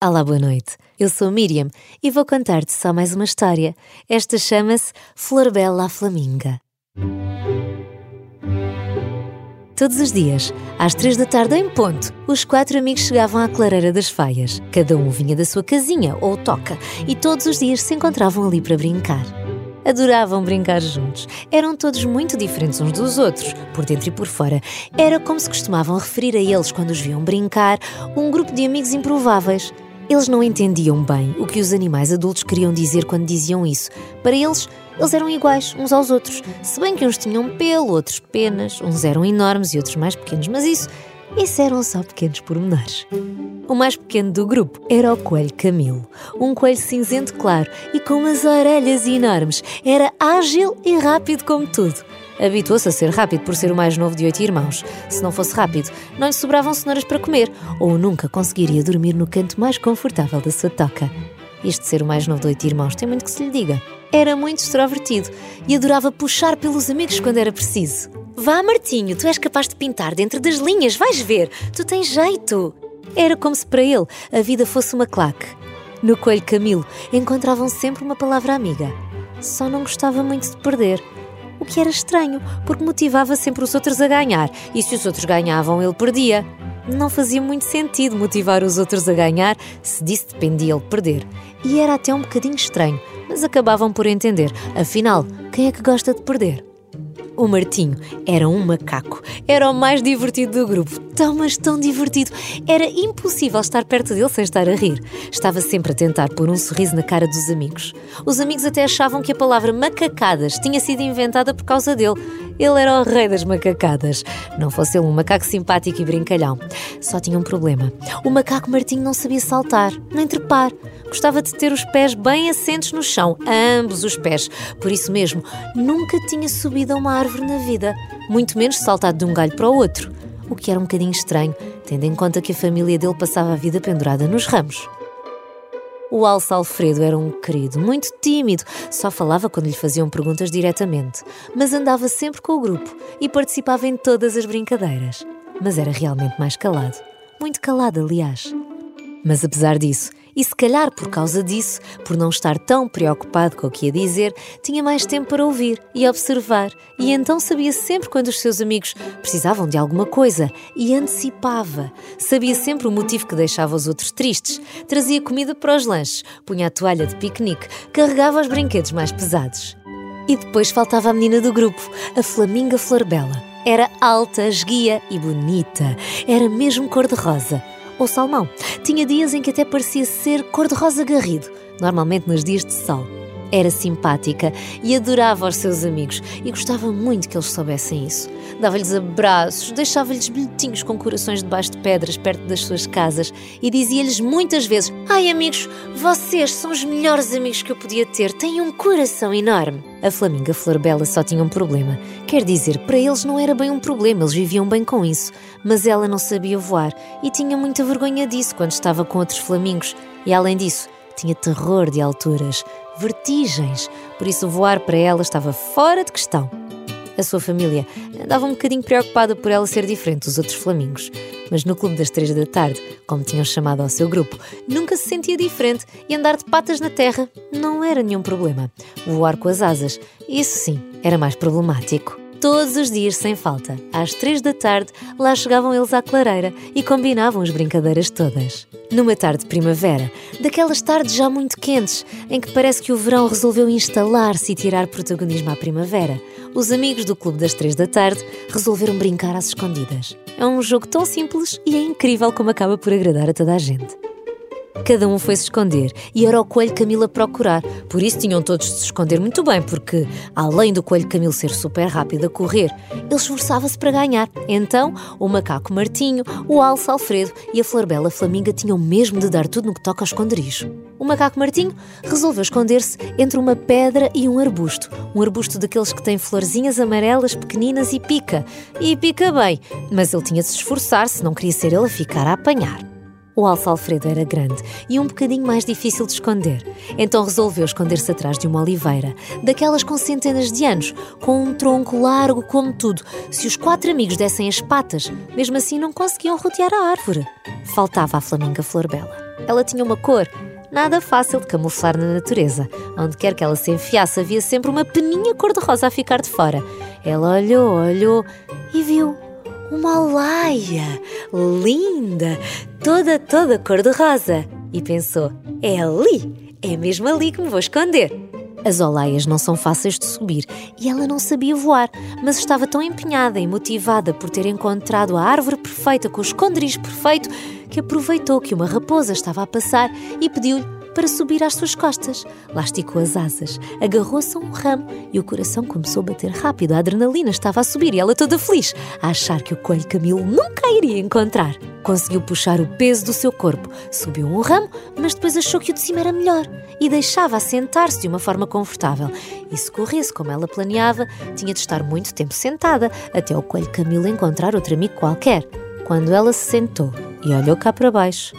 Olá, boa noite. Eu sou Miriam e vou contar-te só mais uma história. Esta chama-se Flor Bela a Flaminga. Todos os dias, às três da tarde em ponto, os quatro amigos chegavam à clareira das faias. Cada um vinha da sua casinha ou toca e todos os dias se encontravam ali para brincar. Adoravam brincar juntos. Eram todos muito diferentes uns dos outros, por dentro e por fora. Era como se costumavam referir a eles quando os viam brincar, um grupo de amigos improváveis. Eles não entendiam bem o que os animais adultos queriam dizer quando diziam isso. Para eles, eles eram iguais uns aos outros, se bem que uns tinham pelo, outros penas, uns eram enormes e outros mais pequenos, mas isso, isso eram só pequenos pormenores. O mais pequeno do grupo era o coelho Camilo, um coelho cinzento claro e com umas orelhas enormes. Era ágil e rápido como tudo. Habituou-se a ser rápido por ser o mais novo de oito irmãos. Se não fosse rápido, não lhe sobravam cenouras para comer, ou nunca conseguiria dormir no canto mais confortável da sua toca. Este ser o mais novo de oito irmãos tem muito que se lhe diga. Era muito extrovertido e adorava puxar pelos amigos quando era preciso. Vá, Martinho, tu és capaz de pintar dentro das linhas, vais ver, tu tens jeito. Era como se para ele a vida fosse uma claque. No coelho Camilo encontravam sempre uma palavra amiga. Só não gostava muito de perder o que era estranho, porque motivava sempre os outros a ganhar, e se os outros ganhavam, ele perdia. Não fazia muito sentido motivar os outros a ganhar se disso dependia ele perder. E era até um bocadinho estranho, mas acabavam por entender. Afinal, quem é que gosta de perder? O Martinho era um macaco. Era o mais divertido do grupo. Tão, mas tão divertido. Era impossível estar perto dele sem estar a rir. Estava sempre a tentar pôr um sorriso na cara dos amigos. Os amigos até achavam que a palavra macacadas tinha sido inventada por causa dele. Ele era o rei das macacadas. Não fosse ele um macaco simpático e brincalhão. Só tinha um problema. O macaco Martinho não sabia saltar, nem trepar. Gostava de ter os pés bem assentos no chão, ambos os pés. Por isso mesmo, nunca tinha subido a uma árvore na vida, muito menos saltado de um galho para o outro. O que era um bocadinho estranho, tendo em conta que a família dele passava a vida pendurada nos ramos. O Alça Alfredo era um querido, muito tímido, só falava quando lhe faziam perguntas diretamente, mas andava sempre com o grupo e participava em todas as brincadeiras. Mas era realmente mais calado. Muito calado, aliás. Mas apesar disso, e se calhar por causa disso, por não estar tão preocupado com o que ia dizer, tinha mais tempo para ouvir e observar, e então sabia sempre quando os seus amigos precisavam de alguma coisa e antecipava. Sabia sempre o motivo que deixava os outros tristes, trazia comida para os lanches, punha a toalha de piquenique, carregava os brinquedos mais pesados. E depois faltava a menina do grupo, a Flaminga Florbela. Era alta, esguia e bonita. Era mesmo cor-de-rosa ou salmão. Tinha dias em que até parecia ser cor-de-rosa garrido, normalmente nos dias de sol. Era simpática e adorava os seus amigos e gostava muito que eles soubessem isso. Dava-lhes abraços, deixava-lhes bilhetinhos com corações debaixo de pedras perto das suas casas e dizia-lhes muitas vezes: Ai, amigos, vocês são os melhores amigos que eu podia ter, têm um coração enorme. A Flaminga Flor Bela só tinha um problema. Quer dizer, para eles não era bem um problema, eles viviam bem com isso. Mas ela não sabia voar e tinha muita vergonha disso quando estava com outros flamingos. E além disso, tinha terror de alturas, vertigens, por isso voar para ela estava fora de questão. A sua família andava um bocadinho preocupada por ela ser diferente dos outros flamingos, mas no clube das três da tarde, como tinham chamado ao seu grupo, nunca se sentia diferente e andar de patas na terra não era nenhum problema. Voar com as asas, isso sim, era mais problemático. Todos os dias, sem falta, às três da tarde, lá chegavam eles à clareira e combinavam as brincadeiras todas. Numa tarde de primavera, daquelas tardes já muito quentes, em que parece que o verão resolveu instalar-se e tirar protagonismo à primavera, os amigos do Clube das Três da Tarde resolveram brincar às escondidas. É um jogo tão simples e é incrível como acaba por agradar a toda a gente. Cada um foi se esconder e era o coelho Camilo a procurar. Por isso tinham todos de se esconder muito bem, porque, além do coelho Camilo ser super rápido a correr, ele esforçava-se para ganhar. Então, o macaco Martinho, o alce Alfredo e a Florbela Flaminga tinham mesmo de dar tudo no que toca ao esconderijo. O macaco Martinho resolveu esconder-se entre uma pedra e um arbusto. Um arbusto daqueles que tem florzinhas amarelas, pequeninas e pica. E pica bem, mas ele tinha de se esforçar se não queria ser ele a ficar a apanhar. O alça Alfredo era grande e um bocadinho mais difícil de esconder. Então resolveu esconder-se atrás de uma oliveira, daquelas com centenas de anos, com um tronco largo como tudo. Se os quatro amigos dessem as patas, mesmo assim não conseguiam rodear a árvore. Faltava a Flaminga Florbela. Ela tinha uma cor nada fácil de camuflar na natureza. Onde quer que ela se enfiasse, havia sempre uma peninha cor-de-rosa a ficar de fora. Ela olhou, olhou e viu uma laia linda, toda, toda cor-de-rosa. E pensou: é ali, é mesmo ali que me vou esconder. As olaias não são fáceis de subir e ela não sabia voar, mas estava tão empenhada e motivada por ter encontrado a árvore perfeita com o esconderijo perfeito que aproveitou que uma raposa estava a passar e pediu-lhe para subir às suas costas. Lá esticou as asas, agarrou-se a um ramo e o coração começou a bater rápido. A adrenalina estava a subir e ela toda feliz, a achar que o coelho Camilo nunca a iria encontrar. Conseguiu puxar o peso do seu corpo, subiu um ramo, mas depois achou que o de cima era melhor e deixava assentar-se de uma forma confortável. E se corresse como ela planeava, tinha de estar muito tempo sentada até o coelho Camilo encontrar outro amigo qualquer. Quando ela se sentou e olhou cá para baixo,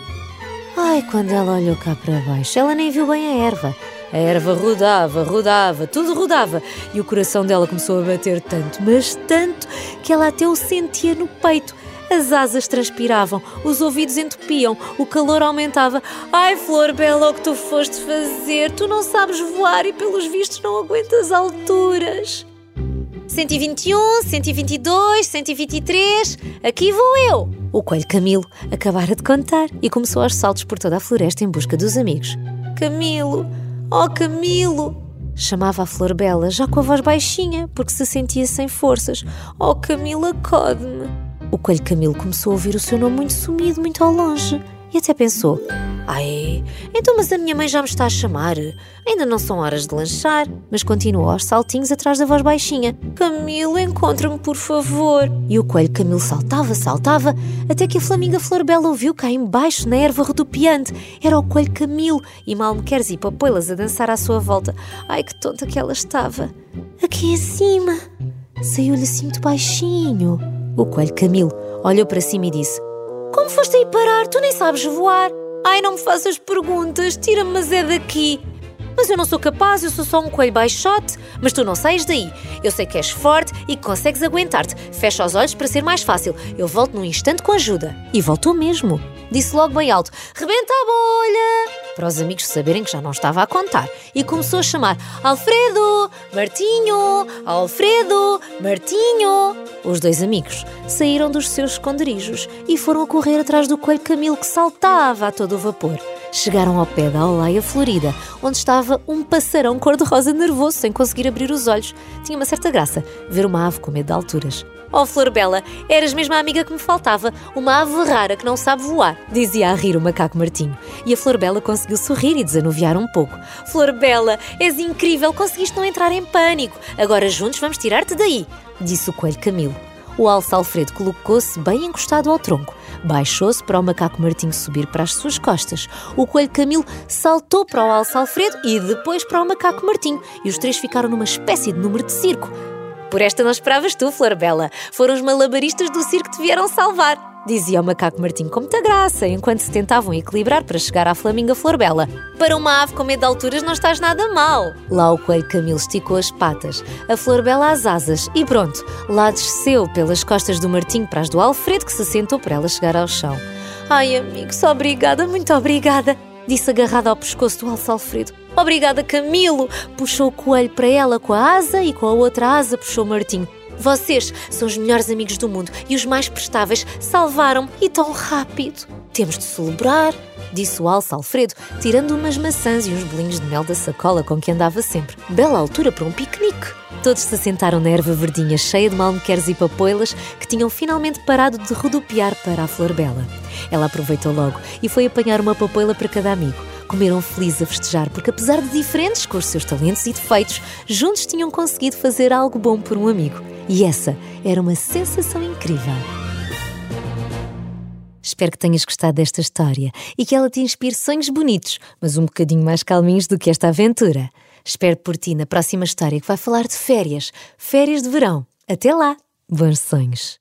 Ai, quando ela olhou cá para baixo, ela nem viu bem a erva. A erva rodava, rodava, tudo rodava e o coração dela começou a bater tanto, mas tanto, que ela até o sentia no peito. As asas transpiravam, os ouvidos entupiam, o calor aumentava. Ai, Flor Bela, o que tu foste fazer? Tu não sabes voar e, pelos vistos, não aguentas alturas. 121, 122, 123, aqui vou eu! O coelho Camilo acabara de contar e começou aos saltos por toda a floresta em busca dos amigos. Camilo! Oh, Camilo! Chamava a Flor Bela, já com a voz baixinha, porque se sentia sem forças. Oh, Camilo, acode-me! O coelho Camilo começou a ouvir o seu nome muito sumido, muito ao longe, e até pensou: Ai, então mas a minha mãe já me está a chamar. Ainda não são horas de lanchar. Mas continuou aos saltinhos atrás da voz baixinha. Camilo, encontra-me, por favor. E o coelho Camilo saltava, saltava, até que a flaminga Flor Bela ouviu cá embaixo, na erva rodopiante. Era o coelho Camilo e mal me queres ir papoilas a dançar à sua volta. Ai, que tonta que ela estava. Aqui em cima. Saiu-lhe assim muito baixinho. O coelho Camilo olhou para cima e disse: Como foste aí parar? Tu nem sabes voar. Ai, não me faças perguntas, tira-me mas é daqui. Mas eu não sou capaz, eu sou só um coelho baixote. Mas tu não sais daí. Eu sei que és forte e que consegues aguentar-te. Fecha os olhos para ser mais fácil. Eu volto num instante com ajuda. E voltou mesmo. Disse logo bem alto: Rebenta a bolha! Para os amigos saberem que já não estava a contar. E começou a chamar: Alfredo! Martinho! Alfredo! Martinho! Os dois amigos saíram dos seus esconderijos e foram a correr atrás do coelho Camilo que saltava a todo o vapor. Chegaram ao pé da Alaia Florida, onde estava um passarão cor-de-rosa nervoso, sem conseguir abrir os olhos. Tinha uma certa graça ver uma ave com medo de alturas. Oh, Flor Bela, eras mesmo a amiga que me faltava, uma ave rara que não sabe voar, dizia a rir o macaco Martinho. E a Flor Bela conseguiu sorrir e desanuviar um pouco. Flor Bela, és incrível, conseguiste não entrar em pânico. Agora juntos vamos tirar-te daí, disse o coelho Camilo. O alce Alfredo colocou-se bem encostado ao tronco. Baixou-se para o macaco Martinho subir para as suas costas. O coelho Camilo saltou para o alce Alfredo e depois para o macaco Martinho. E os três ficaram numa espécie de número de circo. Por esta não esperavas tu, Flor Bela. Foram os malabaristas do circo que te vieram salvar dizia o macaco Martinho com muita graça, enquanto se tentavam equilibrar para chegar à flaminga Florbela. Para uma ave com medo de alturas não estás nada mal. Lá o coelho Camilo esticou as patas, a Florbela as asas e pronto, lá desceu pelas costas do Martinho para as do Alfredo que se sentou para ela chegar ao chão. Ai, amigo, só obrigada, muito obrigada, disse agarrada ao pescoço do alço Alfredo. Obrigada, Camilo! Puxou o coelho para ela com a asa e com a outra asa puxou Martinho. Vocês são os melhores amigos do mundo e os mais prestáveis. Salvaram-me e tão rápido. Temos de celebrar, disse o alça Alfredo, tirando umas maçãs e uns bolinhos de mel da sacola com que andava sempre. Bela altura para um piquenique. Todos se sentaram na erva verdinha cheia de malmequeres e papoilas que tinham finalmente parado de rodopiar para a flor bela. Ela aproveitou logo e foi apanhar uma papoila para cada amigo. Comeram felizes a festejar porque, apesar de diferentes com os seus talentos e defeitos, juntos tinham conseguido fazer algo bom por um amigo. E essa era uma sensação incrível. Espero que tenhas gostado desta história e que ela te inspire sonhos bonitos, mas um bocadinho mais calminhos do que esta aventura. Espero por ti na próxima história que vai falar de férias, férias de verão. Até lá! Bons sonhos!